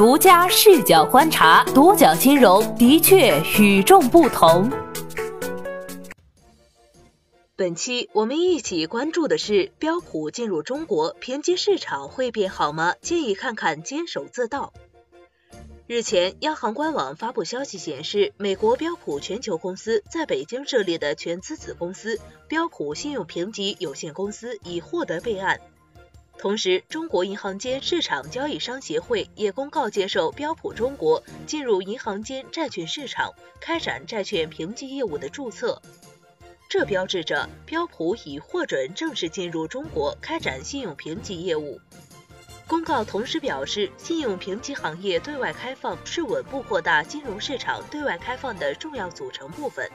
独家视角观察，独角金融的确与众不同。本期我们一起关注的是标普进入中国，评级市场会变好吗？建议看看坚守自盗。日前，央行官网发布消息显示，美国标普全球公司在北京设立的全资子公司标普信用评级有限公司已获得备案。同时，中国银行间市场交易商协会也公告接受标普中国进入银行间债券市场开展债券评级业务的注册，这标志着标普已获准正式进入中国开展信用评级业务。公告同时表示，信用评级行业对外开放是稳步扩大金融市场对外开放的重要组成部分。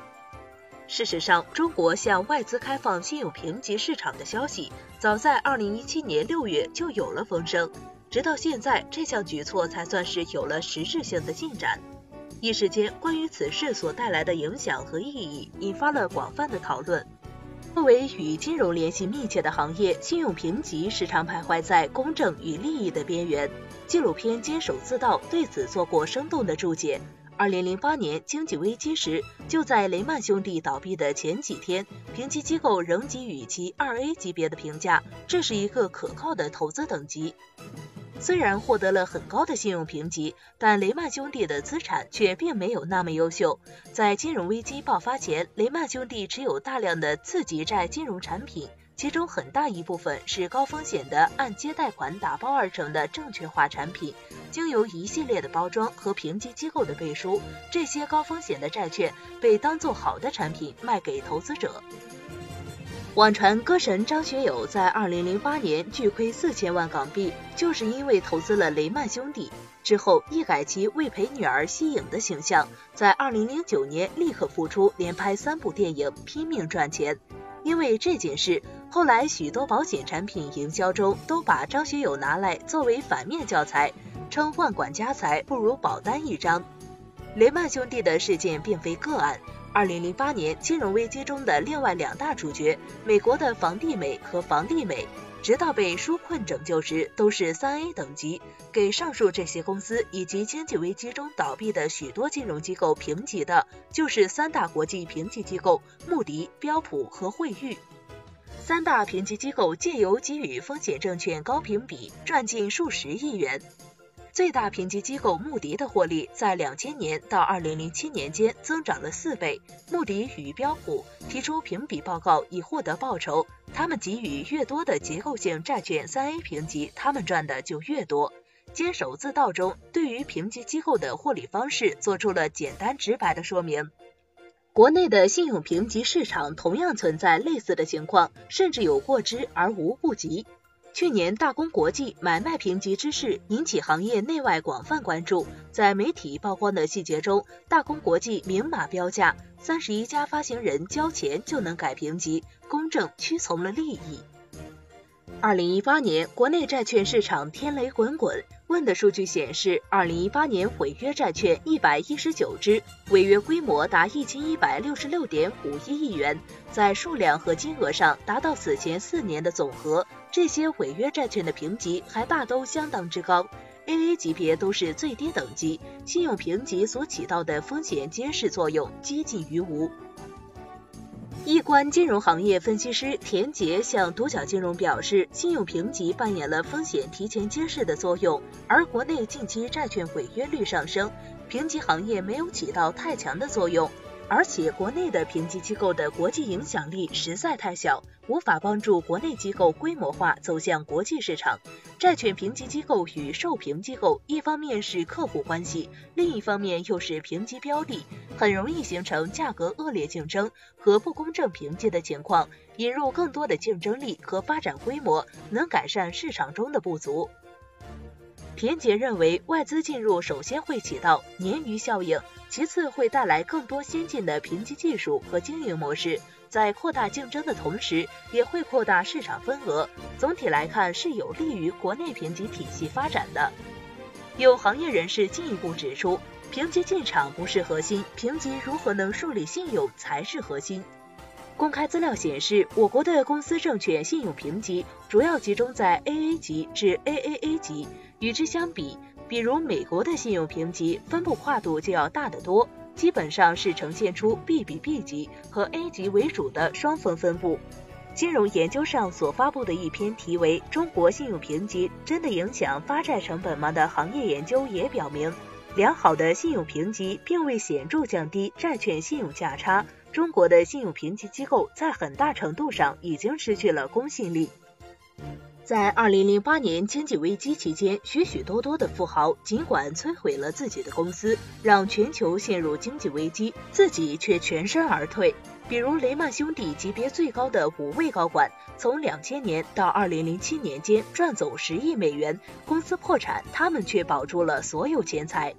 事实上，中国向外资开放信用评级市场的消息，早在2017年6月就有了风声，直到现在，这项举措才算是有了实质性的进展。一时间，关于此事所带来的影响和意义，引发了广泛的讨论。作为与金融联系密切的行业，信用评级时常徘徊在公正与利益的边缘。纪录片《坚守自盗》对此做过生动的注解。二零零八年经济危机时，就在雷曼兄弟倒闭的前几天，评级机构仍给予其二 A 级别的评价，这是一个可靠的投资等级。虽然获得了很高的信用评级，但雷曼兄弟的资产却并没有那么优秀。在金融危机爆发前，雷曼兄弟持有大量的次级债金融产品，其中很大一部分是高风险的按揭贷款打包而成的证券化产品，经由一系列的包装和评级机构的背书，这些高风险的债券被当作好的产品卖给投资者。网传歌神张学友在二零零八年巨亏四千万港币，就是因为投资了雷曼兄弟。之后一改其为陪女儿息影的形象，在二零零九年立刻复出，连拍三部电影，拼命赚钱。因为这件事，后来许多保险产品营销中都把张学友拿来作为反面教材，称万管家财不如保单一张。雷曼兄弟的事件并非个案。二零零八年金融危机中的另外两大主角，美国的房地美和房地美，直到被纾困拯救时都是三 A 等级。给上述这些公司以及经济危机中倒闭的许多金融机构评级的，就是三大国际评级机构穆迪、标普和惠誉。三大评级机构借由给予风险证券高评比，赚进数十亿元。最大评级机构穆迪的获利在两千年到二零零七年间增长了四倍。穆迪与标普提出评比报告以获得报酬，他们给予越多的结构性债券三 A 评级，他们赚的就越多。坚守自盗中对于评级机构的获利方式做出了简单直白的说明。国内的信用评级市场同样存在类似的情况，甚至有过之而无不及。去年大公国际买卖评级之事引起行业内外广泛关注，在媒体曝光的细节中，大公国际明码标价，三十一家发行人交钱就能改评级，公正屈从了利益。二零一八年国内债券市场天雷滚滚，问的数据显示，二零一八年违约债券一百一十九只，违约规模达一千一百六十六点五一亿元，在数量和金额上达到此前四年的总和。这些违约债券的评级还大都相当之高，AA 级别都是最低等级，信用评级所起到的风险监视作用接近于无。易观金融行业分析师田杰向独角金融表示，信用评级扮演了风险提前揭示的作用，而国内近期债券违约率上升，评级行业没有起到太强的作用。而且国内的评级机构的国际影响力实在太小，无法帮助国内机构规模化走向国际市场。债券评级机构与受评机构一方面是客户关系，另一方面又是评级标的，很容易形成价格恶劣竞争和不公正评级的情况。引入更多的竞争力和发展规模，能改善市场中的不足。田杰认为，外资进入首先会起到鲶鱼效应，其次会带来更多先进的评级技术和经营模式，在扩大竞争的同时，也会扩大市场份额。总体来看，是有利于国内评级体系发展的。有行业人士进一步指出，评级进场不是核心，评级如何能树立信用才是核心。公开资料显示，我国的公司证券信用评级主要集中在 AA 级至 AAA 级。与之相比比如美国的信用评级分布跨度就要大得多，基本上是呈现出 B 比 B 级和 A 级为主的双峰分布。金融研究上所发布的一篇题为《中国信用评级真的影响发债成本吗》的行业研究也表明，良好的信用评级并未显著降低债券信用价差。中国的信用评级机构在很大程度上已经失去了公信力。在二零零八年经济危机期间，许许多多的富豪尽管摧毁了自己的公司，让全球陷入经济危机，自己却全身而退。比如雷曼兄弟级别最高的五位高管，从两千年到二零零七年间赚走十亿美元，公司破产，他们却保住了所有钱财。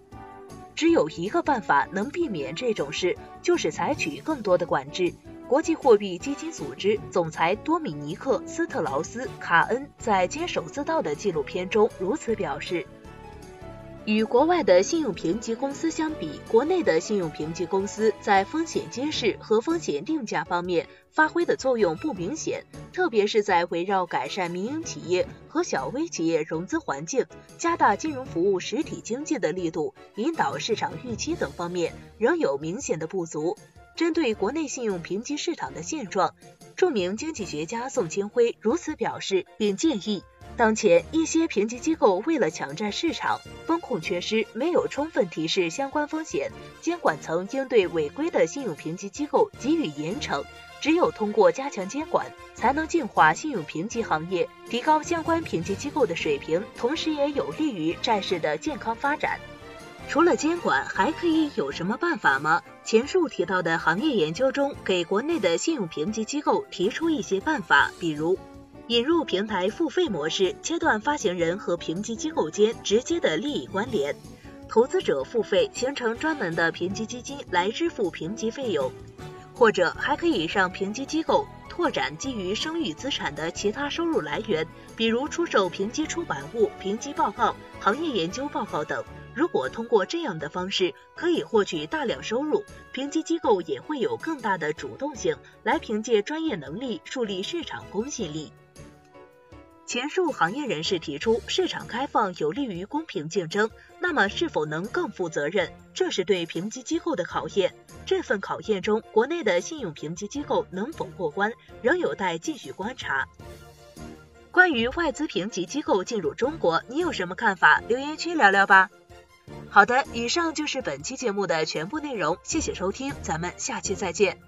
只有一个办法能避免这种事，就是采取更多的管制。国际货币基金组织总裁多米尼克·斯特劳斯·卡恩在《坚守自盗》的纪录片中如此表示。与国外的信用评级公司相比，国内的信用评级公司在风险揭示和风险定价方面发挥的作用不明显，特别是在围绕改善民营企业和小微企业融资环境、加大金融服务实体经济的力度、引导市场预期等方面，仍有明显的不足。针对国内信用评级市场的现状，著名经济学家宋清辉如此表示，并建议。当前，一些评级机构为了抢占市场，风控缺失，没有充分提示相关风险，监管层应对违规的信用评级机构给予严惩。只有通过加强监管，才能净化信用评级行业，提高相关评级机构的水平，同时也有利于债市的健康发展。除了监管，还可以有什么办法吗？前述提到的行业研究中，给国内的信用评级机构提出一些办法，比如。引入平台付费模式，切断发行人和评级机构间直接的利益关联；投资者付费，形成专门的评级基金来支付评级费用，或者还可以让评级机构拓展基于声誉资产的其他收入来源，比如出售评级出版物、评级报告、行业研究报告等。如果通过这样的方式可以获取大量收入，评级机构也会有更大的主动性来凭借专业能力树立市场公信力。前述行业人士提出，市场开放有利于公平竞争，那么是否能更负责任？这是对评级机构的考验。这份考验中，国内的信用评级机构能否过关，仍有待继续观察。关于外资评级机构进入中国，你有什么看法？留言区聊聊吧。好的，以上就是本期节目的全部内容，谢谢收听，咱们下期再见。